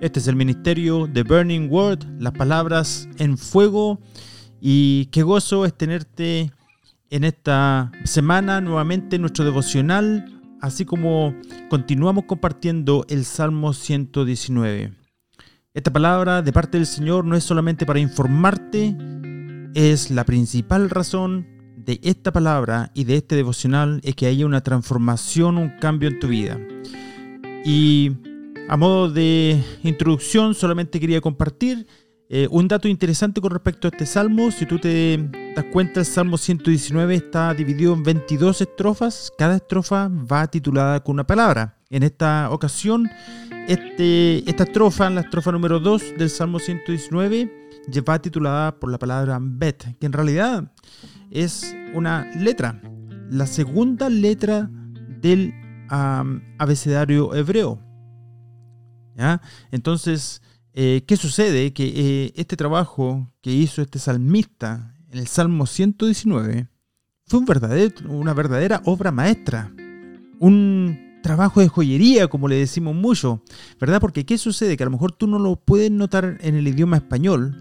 Este es el ministerio de Burning Word, las palabras en fuego. Y qué gozo es tenerte en esta semana nuevamente en nuestro devocional, así como continuamos compartiendo el Salmo 119. Esta palabra de parte del Señor no es solamente para informarte, es la principal razón de esta palabra y de este devocional es que haya una transformación, un cambio en tu vida. Y a modo de introducción, solamente quería compartir eh, un dato interesante con respecto a este salmo. Si tú te das cuenta, el salmo 119 está dividido en 22 estrofas. Cada estrofa va titulada con una palabra. En esta ocasión, este, esta estrofa, la estrofa número 2 del salmo 119, va titulada por la palabra bet, que en realidad es una letra, la segunda letra del abecedario hebreo. Entonces, eh, ¿qué sucede? Que eh, este trabajo que hizo este salmista en el Salmo 119 fue una verdadera obra maestra, un trabajo de joyería, como le decimos mucho, ¿verdad? Porque ¿qué sucede? Que a lo mejor tú no lo puedes notar en el idioma español,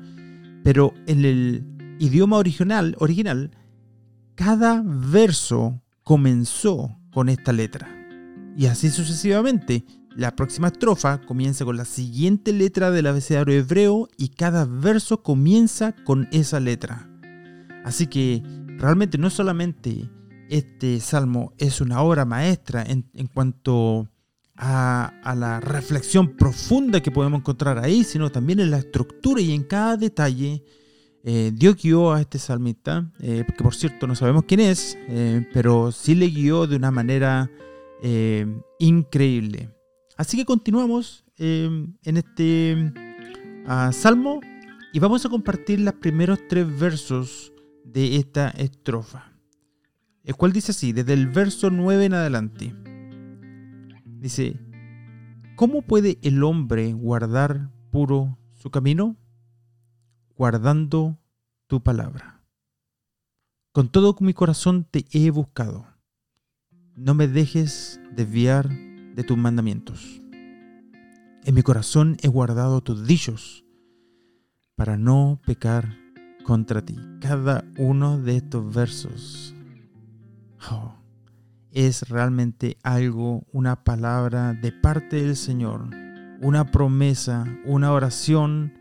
pero en el idioma original, original cada verso comenzó con esta letra. Y así sucesivamente. La próxima estrofa comienza con la siguiente letra del abecedario hebreo y cada verso comienza con esa letra. Así que realmente no solamente este salmo es una obra maestra en, cuanto a, la reflexión profunda que podemos encontrar ahí, sino también en la estructura y en cada detalle. Eh, Dios guió a este salmista, eh, que por cierto no sabemos quién es, eh, pero sí le guió de una manera increíble. Así que continuamos em, en este ah, salmo y vamos a compartir los primeros tres versos de esta estrofa. El cual dice así, desde el verso 9 en adelante. Dice, ¿cómo puede el hombre guardar puro su camino? Guardando tu palabra. Con todo mi corazón te he buscado. No me dejes desviar de tus mandamientos. En mi corazón he guardado tus dichos para no pecar contra ti. Cada uno de estos versos oh, es realmente algo, una palabra de parte del Señor, una promesa, una oración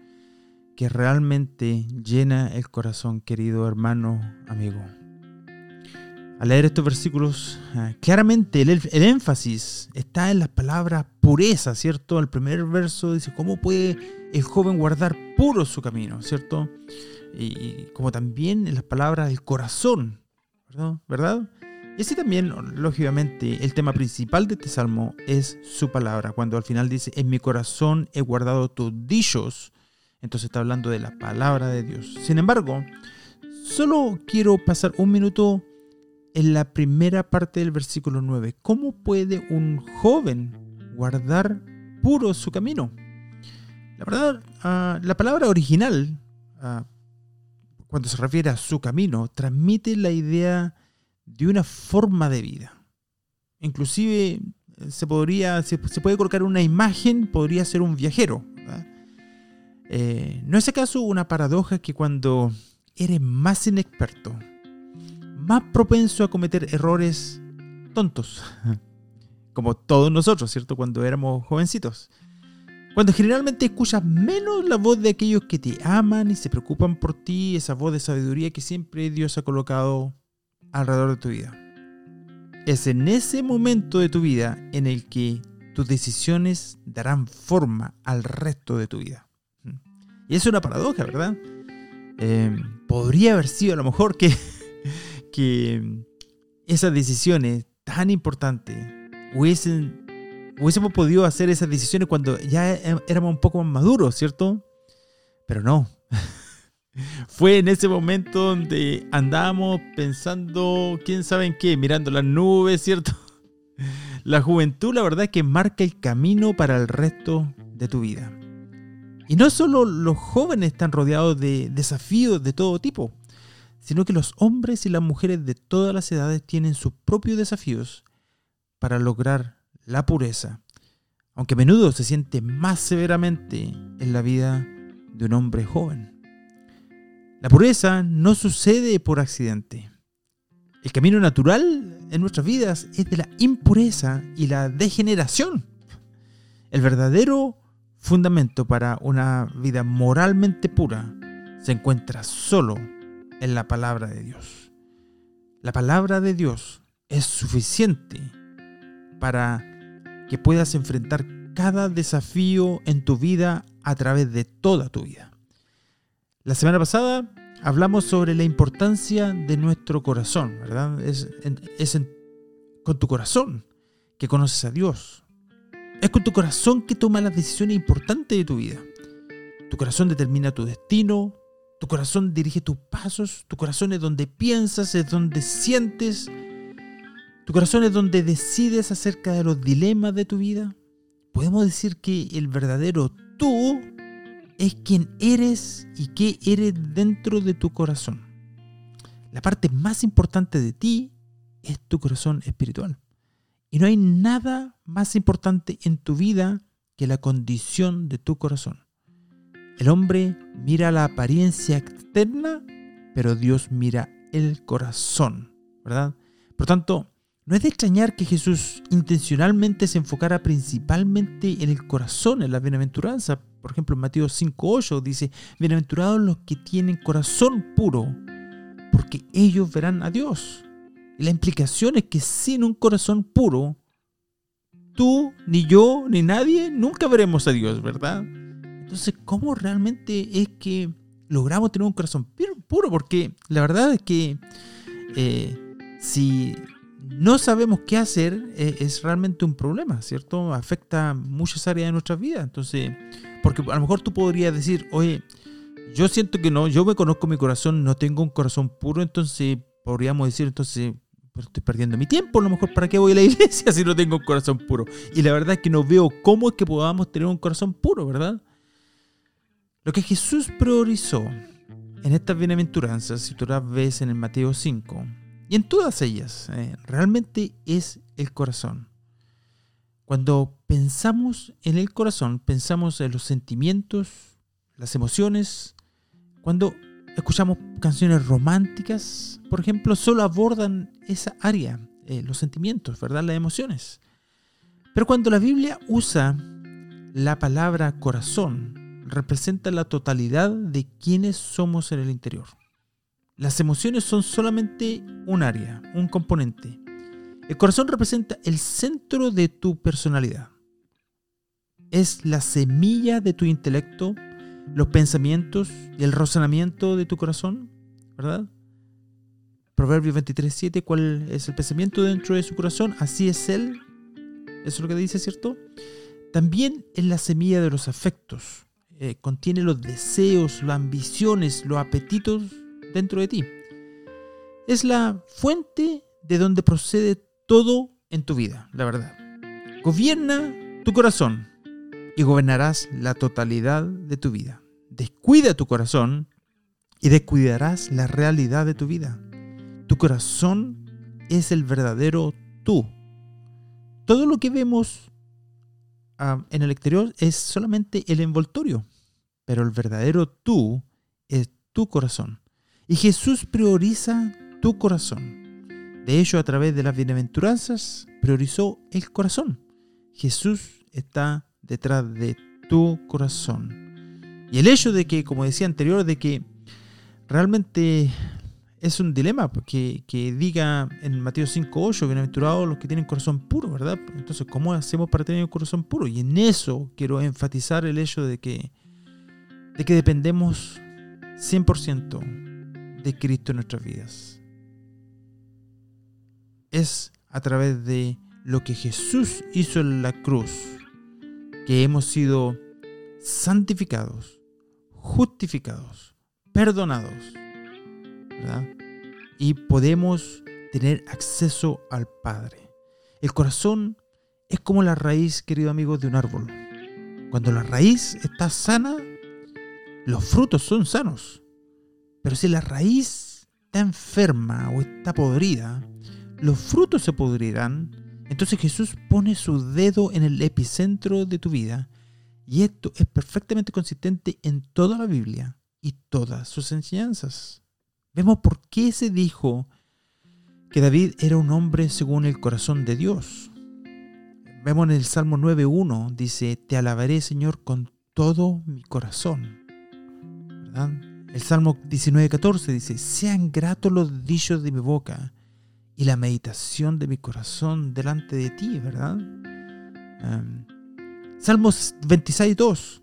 que realmente llena el corazón, querido hermano, amigo al leer estos versículos, ah, claramente el, énfasis está en las palabras pureza, ¿cierto? El primer verso dice, ¿cómo puede el joven guardar puro su camino, ¿cierto? Y, como también en las palabras del corazón, ¿verdad? Y así también, lógicamente, el tema principal de este salmo es su palabra. Cuando al final dice, en mi corazón he guardado tus dichos, entonces está hablando de la palabra de Dios. Sin embargo, solo quiero pasar un minuto en la primera parte del versículo 9. ¿Cómo puede un joven guardar puro su camino? La verdad, ah, la palabra original, ah, cuando se refiere a su camino, transmite la idea de una forma de vida. Inclusive eh, se podría, se, puede colocar una imagen, podría ser un viajero. Eh, ¿No es acaso una paradoja que cuando eres más inexperto, más propenso a cometer errores tontos, como todos nosotros, ¿cierto? Cuando éramos jovencitos. Cuando generalmente escuchas menos la voz de aquellos que te aman y se preocupan por ti, esa voz de sabiduría que siempre Dios ha colocado alrededor de tu vida. Es en ese momento de tu vida en el que tus decisiones darán forma al resto de tu vida. Y es una paradoja, ¿verdad? Eh, podría haber sido a lo mejor que que esas decisiones tan importantes hubiesen, hubiésemos podido hacer esas decisiones cuando ya e, éramos un poco más maduros, ¿cierto? Pero no. Fue en ese momento donde andábamos pensando, quién sabe en qué, mirando las nubes, ¿cierto? La juventud, la verdad, es que marca el camino para el resto de tu vida. Y no solo los jóvenes están rodeados de desafíos de todo tipo sino que los hombres y las mujeres de todas las edades tienen sus propios desafíos para lograr la pureza. aunque a menudo se siente más severamente en la vida de un hombre joven. La pureza no sucede por accidente. El camino natural en nuestras vidas es de la impureza y la degeneración. El verdadero fundamento para una vida moralmente pura se encuentra solo en la palabra de Dios. La palabra de Dios es suficiente para que puedas enfrentar cada desafío en tu vida a través de toda tu vida. La semana pasada hablamos sobre la importancia de nuestro corazón, ¿verdad? Es, con tu corazón que conoces a Dios. Es con tu corazón que tomas las decisiones importantes de tu vida. Tu corazón determina tu destino, tu corazón dirige tus pasos, tu corazón es donde piensas, es donde sientes, tu corazón es donde decides acerca de los dilemas de tu vida. Podemos decir que el verdadero tú es quien eres y qué eres dentro de tu corazón. La parte más importante de ti es tu corazón espiritual. Y no hay nada más importante en tu vida que la condición de tu corazón. El hombre mira la apariencia externa, pero Dios mira el corazón, ¿verdad? Por tanto, no es de extrañar que Jesús intencionalmente se enfocara principalmente en el corazón, en la bienaventuranza. Por ejemplo, en Mateo 5.8 dice, bienaventurados los que tienen corazón puro, porque ellos verán a Dios. Y la implicación es que sin un corazón puro, tú, ni yo, ni nadie, nunca veremos a Dios, ¿verdad? Entonces, ¿cómo realmente es que logramos tener un corazón puro? Porque la verdad es que eh, si no sabemos qué hacer, eh, es realmente un problema, ¿cierto? Afecta muchas áreas de nuestra vida. Entonces, porque a lo mejor tú podrías decir, oye, yo siento que no, yo me conozco mi corazón, no tengo un corazón puro, entonces podríamos decir, entonces, estoy perdiendo mi tiempo, a lo mejor para qué voy a la iglesia si no tengo un corazón puro. Y la verdad es que no veo cómo es que podamos tener un corazón puro, ¿verdad? Lo que Jesús priorizó en estas bienaventuranzas, si tú las ves en el Mateo 5, y en todas ellas, eh, realmente es el corazón. Cuando pensamos en el corazón, pensamos en los sentimientos, las emociones. Cuando escuchamos canciones románticas, por ejemplo, solo abordan esa área, eh, los sentimientos, ¿verdad? Las emociones. Pero cuando la Biblia usa la palabra corazón, representa la totalidad de quienes somos en el interior. Las emociones son solamente un área, un componente. El corazón representa el centro de tu personalidad. Es la semilla de tu intelecto, los pensamientos y el razonamiento de tu corazón, ¿verdad? Proverbios 23.7, ¿cuál es el pensamiento dentro de su corazón? Así es él. Eso es lo que dice, ¿cierto? También es la semilla de los afectos. Eh, contiene los deseos, las ambiciones, los apetitos dentro de ti. Es la fuente de donde procede todo en tu vida, la verdad. Gobierna tu corazón y gobernarás la totalidad de tu vida. Descuida tu corazón y descuidarás la realidad de tu vida. Tu corazón es el verdadero tú. Todo lo que vemos ah, en el exterior es solamente el envoltorio, pero el verdadero tú es tu corazón. Y Jesús prioriza tu corazón. De hecho, a través de las bienaventuranzas, priorizó el corazón. Jesús está detrás de tu corazón. Y el hecho de que, como decía anterior, de que realmente es un dilema que, que diga en Mateo 5.8, bienaventurados los que tienen corazón puro, ¿verdad? Entonces, ¿cómo hacemos para tener un corazón puro? Y en eso quiero enfatizar el hecho de que, de que dependemos 100% de Cristo en nuestras vidas. Es a través de lo que Jesús hizo en la cruz que hemos sido santificados, justificados, perdonados. Y podemos tener acceso al Padre. El corazón es como la raíz, querido amigo, de un árbol. Cuando la raíz está sana, los frutos son sanos. Pero si la raíz está enferma o está podrida, los frutos se podrirán Entonces Jesús pone su dedo en el epicentro de tu vida y esto es perfectamente consistente en toda la Biblia y todas sus enseñanzas. Vemos por qué se dijo que David era un hombre según el corazón de Dios. Vemos en el Salmo 9.1, dice, te alabaré Señor con todo mi corazón. El Salmo 19.14 dice, sean gratos los dichos de mi boca y la meditación de mi corazón delante de ti, ¿verdad? Um, Salmos 26.2,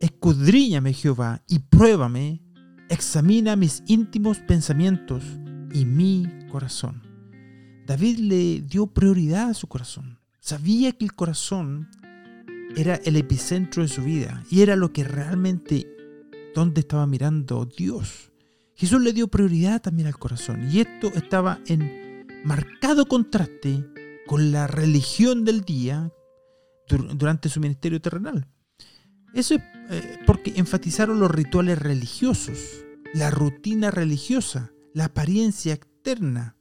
escudriñame Jehová y pruébame, examina mis íntimos pensamientos y mi corazón. David le dio prioridad a su corazón. Sabía que el corazón era el epicentro de su vida y era lo que realmente donde estaba mirando Dios. Jesús le dio prioridad también al corazón y esto estaba en marcado contraste con la religión del día durante su ministerio terrenal. Eso es eh, porque enfatizaron los rituales religiosos, la rutina religiosa, la apariencia externa.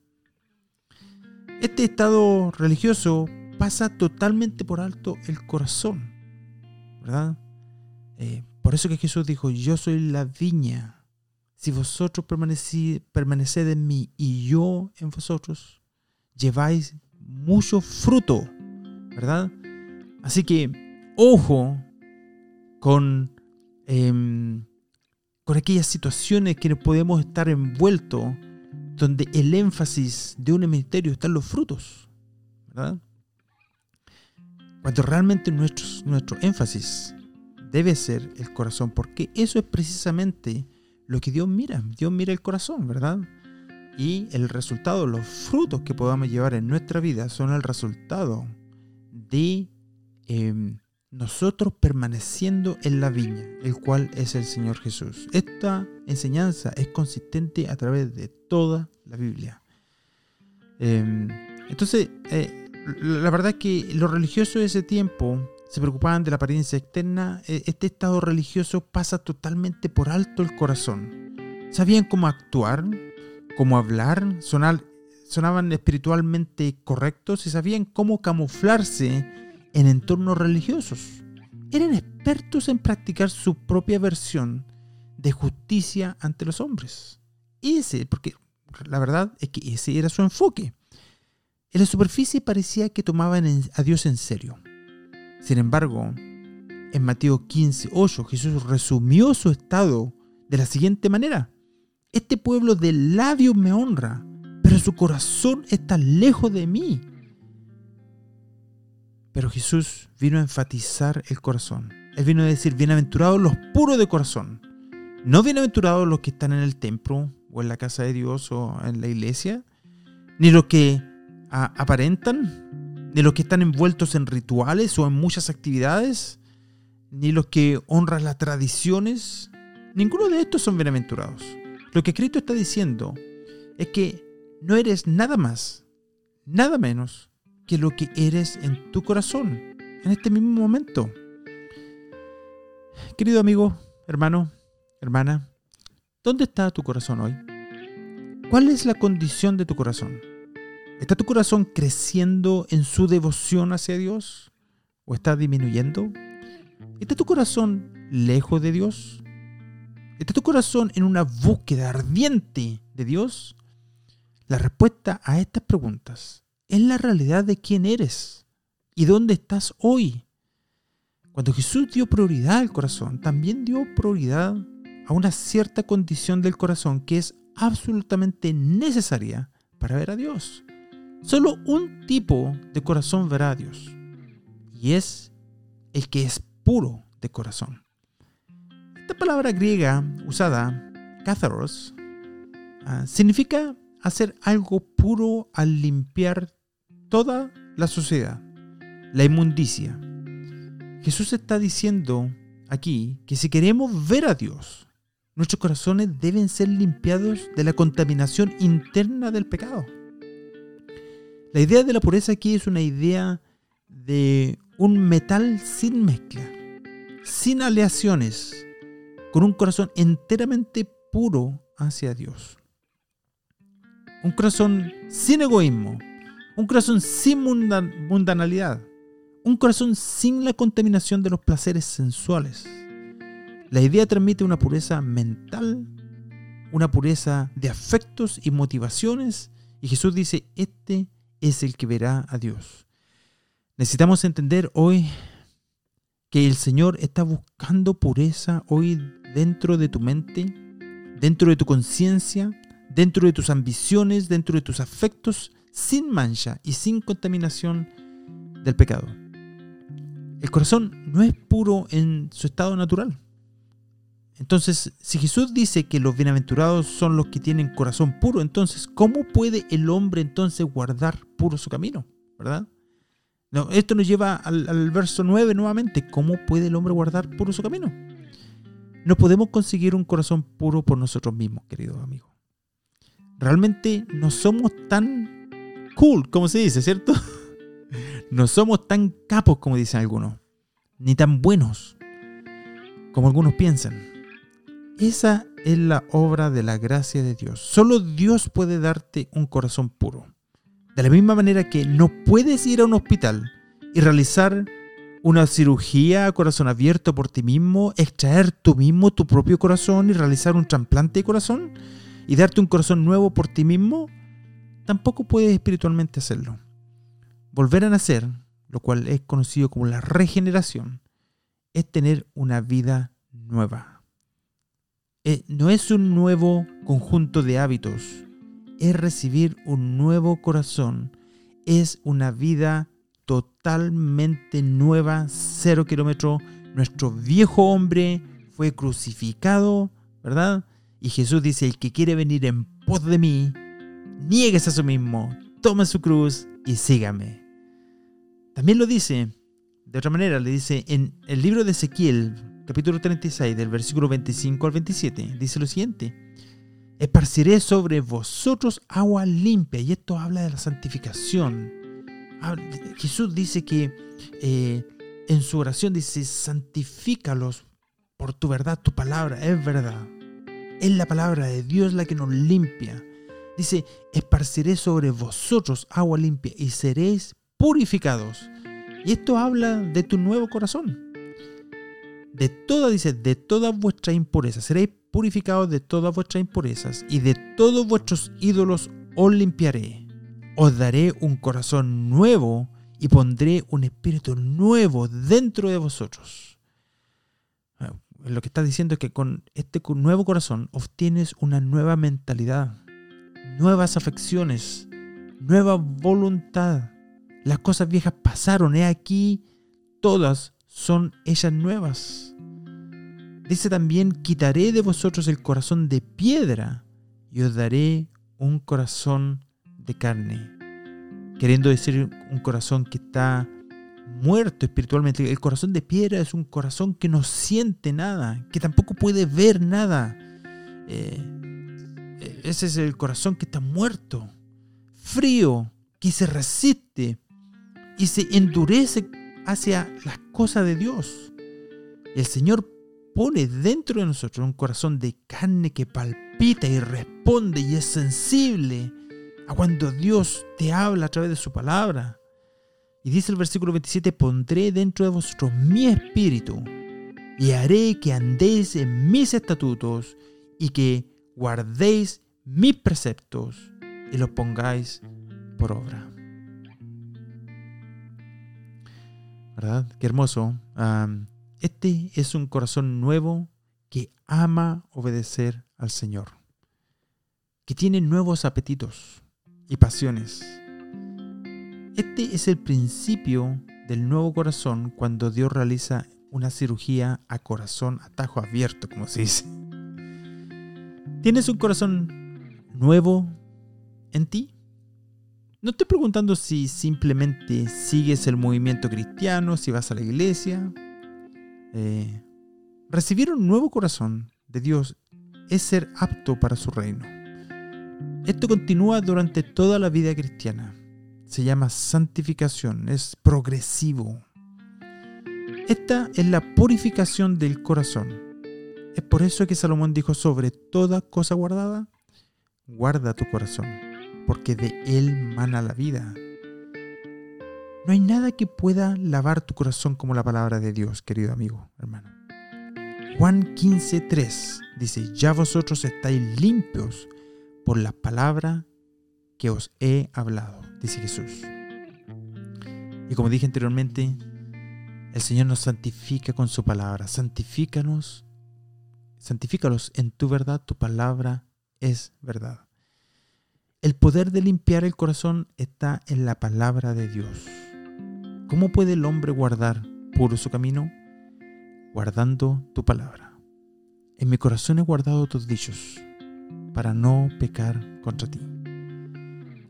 Este estado religioso pasa totalmente por alto el corazón, ¿verdad? Eh, por eso que Jesús dijo, yo soy la viña. Si vosotros permaneced en mí y yo en vosotros, lleváis mucho fruto, ¿verdad? Así que, ojo con, em, con aquellas situaciones que podemos estar envueltos donde el énfasis de un ministerio está en los frutos, ¿verdad? Cuando realmente nuestro, nuestro énfasis debe ser el corazón, porque eso es precisamente lo que Dios mira. Dios mira el corazón, ¿verdad? Y el resultado, los frutos que podamos llevar en nuestra vida son el resultado de em, nosotros permaneciendo en la viña, el cual es el Señor Jesús. Esta enseñanza es consistente a través de toda la Biblia. Em, entonces, eh, la verdad es que los religiosos de ese tiempo se preocupaban de la apariencia externa. E, este estado religioso pasa totalmente por alto el corazón. Sabían cómo actuar, cómo hablar, sonaban espiritualmente correctos y sabían cómo camuflarse en entornos religiosos. Eran expertos en practicar su propia versión de justicia ante los hombres. Ese, porque la verdad es que ese era su enfoque. En la superficie parecía que tomaban a Dios en serio. Sin embargo, en Mateo 15, 8, Jesús resumió su estado de la siguiente manera. Este pueblo de labios me honra, pero su corazón está lejos de mí. Pero Jesús vino a enfatizar el corazón. Él vino a decir, bienaventurados los puros de corazón. No bienaventurados los que están en el templo o en la casa de Dios o en la iglesia, ni los que aparentan, ni los que están envueltos en rituales o en muchas actividades, ni los que honran las tradiciones. Ninguno de estos son bienaventurados. Lo que Cristo está diciendo es que no eres nada más, nada menos que lo que eres en tu corazón en este mismo momento. Querido amigo, hermano, hermana, ¿dónde está tu corazón hoy? ¿Cuál es la condición de tu corazón? ¿Está tu corazón creciendo en su devoción hacia Dios? ¿O está disminuyendo? ¿Está tu corazón lejos de Dios? ¿Está tu corazón en una búsqueda ardiente de Dios? La respuesta a estas preguntas es la realidad de quién eres y dónde estás hoy. Cuando Jesús dio prioridad al corazón, también dio prioridad a una cierta condición del corazón que es absolutamente necesaria para ver a Dios. Solo un tipo de corazón verá a Dios y es el que es puro de corazón. Esta palabra griega usada, katharos, ah, significa hacer algo puro al limpiar toda la sociedad, la inmundicia. Jesús está diciendo aquí que si queremos ver a Dios, nuestros corazones deben ser limpiados de la contaminación interna del pecado. La idea de la pureza aquí es una idea de un metal sin mezcla, sin aleaciones, con un corazón enteramente puro hacia Dios. Un corazón sin egoísmo, Un corazón sin mundanalidad. Un corazón sin la contaminación de los placeres sensuales. La idea transmite una pureza mental, una pureza de afectos y motivaciones. Y Jesús dice, este es el que verá a Dios. Necesitamos entender hoy que el Señor está buscando pureza hoy dentro de tu mente, dentro de tu conciencia, dentro de tus ambiciones, dentro de tus afectos, sin mancha y sin contaminación del pecado. El corazón no es puro en su estado natural. Entonces, si Jesús dice que los bienaventurados son los que tienen corazón puro, entonces, ¿cómo puede el hombre entonces guardar puro su camino? ¿Verdad? No, esto nos lleva al, al verso 9 nuevamente. ¿Cómo puede el hombre guardar puro su camino? No podemos conseguir un corazón puro por nosotros mismos, queridos amigos. Realmente no somos tan cool, como se dice, ¿cierto? No somos tan capos, como dicen algunos, ni tan buenos, como algunos piensan. Esa es la obra de la gracia de Dios. Solo Dios puede darte un corazón puro. De la misma manera que no puedes ir a un hospital y realizar una cirugía a corazón abierto por ti mismo, extraer tú mismo tu propio corazón y realizar un trasplante de corazón y darte un corazón nuevo por ti mismo, tampoco puedes espiritualmente hacerlo. Volver a nacer, lo cual es conocido como la regeneración, es tener una vida nueva. Eh, no es un nuevo conjunto de hábitos, es recibir un nuevo corazón, es una vida totalmente nueva, cero kilómetros. Nuestro viejo hombre fue crucificado, ¿verdad? Y Jesús dice, el que quiere venir en pos de mí, niegues a sí mismo, tome su cruz y sígame. También lo dice, de otra manera, le dice en el libro de Ezequiel, capítulo 36, del versículo 25 al 27, dice lo siguiente, esparciré sobre vosotros agua limpia, y esto habla de la santificación Jesús dice que eh, en su oración dice, santifícalos por tu verdad, tu palabra es verdad. Es la palabra de Dios la que nos limpia. Dice, esparciré sobre vosotros agua limpia y seréis purificados. Y esto habla de tu nuevo corazón. De toda, dice, de todas vuestras impurezas. Seréis purificados de todas vuestras impurezas y de todos vuestros ídolos os limpiaré os daré un corazón nuevo y pondré un espíritu nuevo dentro de vosotros. Lo que está diciendo es que con este nuevo corazón obtienes una nueva mentalidad, nuevas afecciones, nueva voluntad. Las cosas viejas pasaron, he aquí, todas son ellas nuevas. Dice también, quitaré de vosotros el corazón de piedra y os daré un corazón de carne, queriendo decir un corazón que está muerto espiritualmente. El corazón de piedra es un corazón que no siente nada, que tampoco puede ver nada. Eh, ese es el corazón que está muerto, frío, que se resiste y se endurece hacia las cosas de Dios. El Señor pone dentro de nosotros un corazón de carne que palpita y responde y es sensible cuando Dios te habla a través de su palabra. Y dice el versículo 27, pondré dentro de vosotros mi espíritu y haré que andéis en mis estatutos y que guardéis mis preceptos y los pongáis por obra. ¿Verdad? Qué hermoso. este es un corazón nuevo que ama obedecer al Señor, que tiene nuevos apetitos, y pasiones. Este es el principio del nuevo corazón cuando Dios realiza una cirugía a corazón a tajo abierto, como se dice. ¿Tienes un corazón nuevo en ti? No estoy preguntando si simplemente sigues el movimiento cristiano, si vas a la iglesia. Eh, recibir un nuevo corazón de Dios es ser apto para su reino. Esto continúa durante toda la vida cristiana. Se llama santificación, es progresivo. Esta es la purificación del corazón. Es por eso que Salomón dijo sobre toda cosa guardada, guarda tu corazón, porque de él mana la vida. No hay nada que pueda lavar tu corazón como la palabra de Dios, querido amigo, hermano. Juan 15:3 dice, ya vosotros estáis limpios por la palabra que os he hablado, dice Jesús. Y como dije anteriormente, el Señor nos santifica con su palabra. Santifícanos, santifícalos en tu verdad, tu palabra es verdad. El poder de limpiar el corazón está en la palabra de Dios. ¿Cómo puede el hombre guardar puro su camino? Guardando tu palabra. En mi corazón he guardado tus dichos para no pecar contra ti.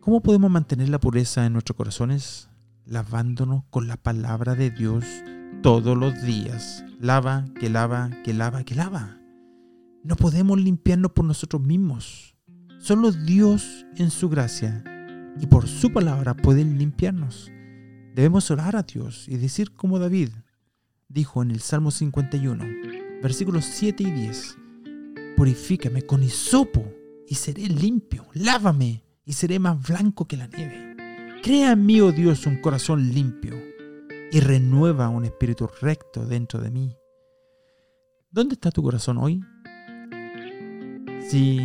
¿Cómo podemos mantener la pureza en nuestros corazones? Lavándonos con la palabra de Dios todos los días. Lava, que lava, que lava, que lava. No podemos limpiarnos por nosotros mismos. Solo Dios en su gracia y por su palabra pueden limpiarnos. Debemos orar a Dios y decir como David dijo en el Salmo 51, versículos 7 y 10, Purifícame con hisopo y seré limpio, lávame y seré más blanco que la nieve. Crea en mí, oh Dios, un corazón limpio y renueva un espíritu recto dentro de mí. ¿Dónde está tu corazón hoy? Si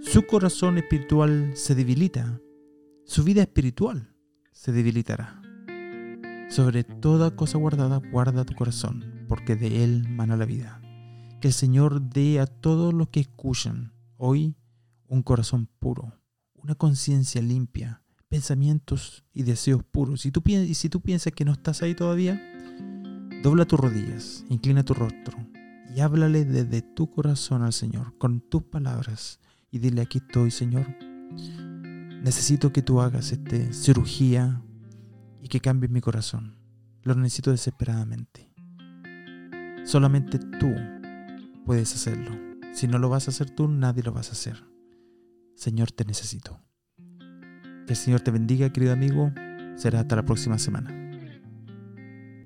su corazón espiritual se debilita, su vida espiritual se debilitará. Sobre toda cosa guardada, guarda tu corazón, porque de él mana la vida. Que el Señor dé a todos los que escuchan hoy un corazón puro, una conciencia limpia, pensamientos y deseos puros. Y, tú, y si tú piensas que no estás ahí todavía, dobla tus rodillas, inclina tu rostro y háblale desde tu corazón al Señor, con tus palabras, y dile, aquí estoy, Señor. Necesito que tú hagas esta cirugía y que cambies mi corazón. Lo necesito desesperadamente. Solamente tú puedes hacerlo. Si no lo vas a hacer tú, nadie lo vas a hacer. Señor, te necesito. Que el Señor te bendiga, querido amigo. Será hasta la próxima semana.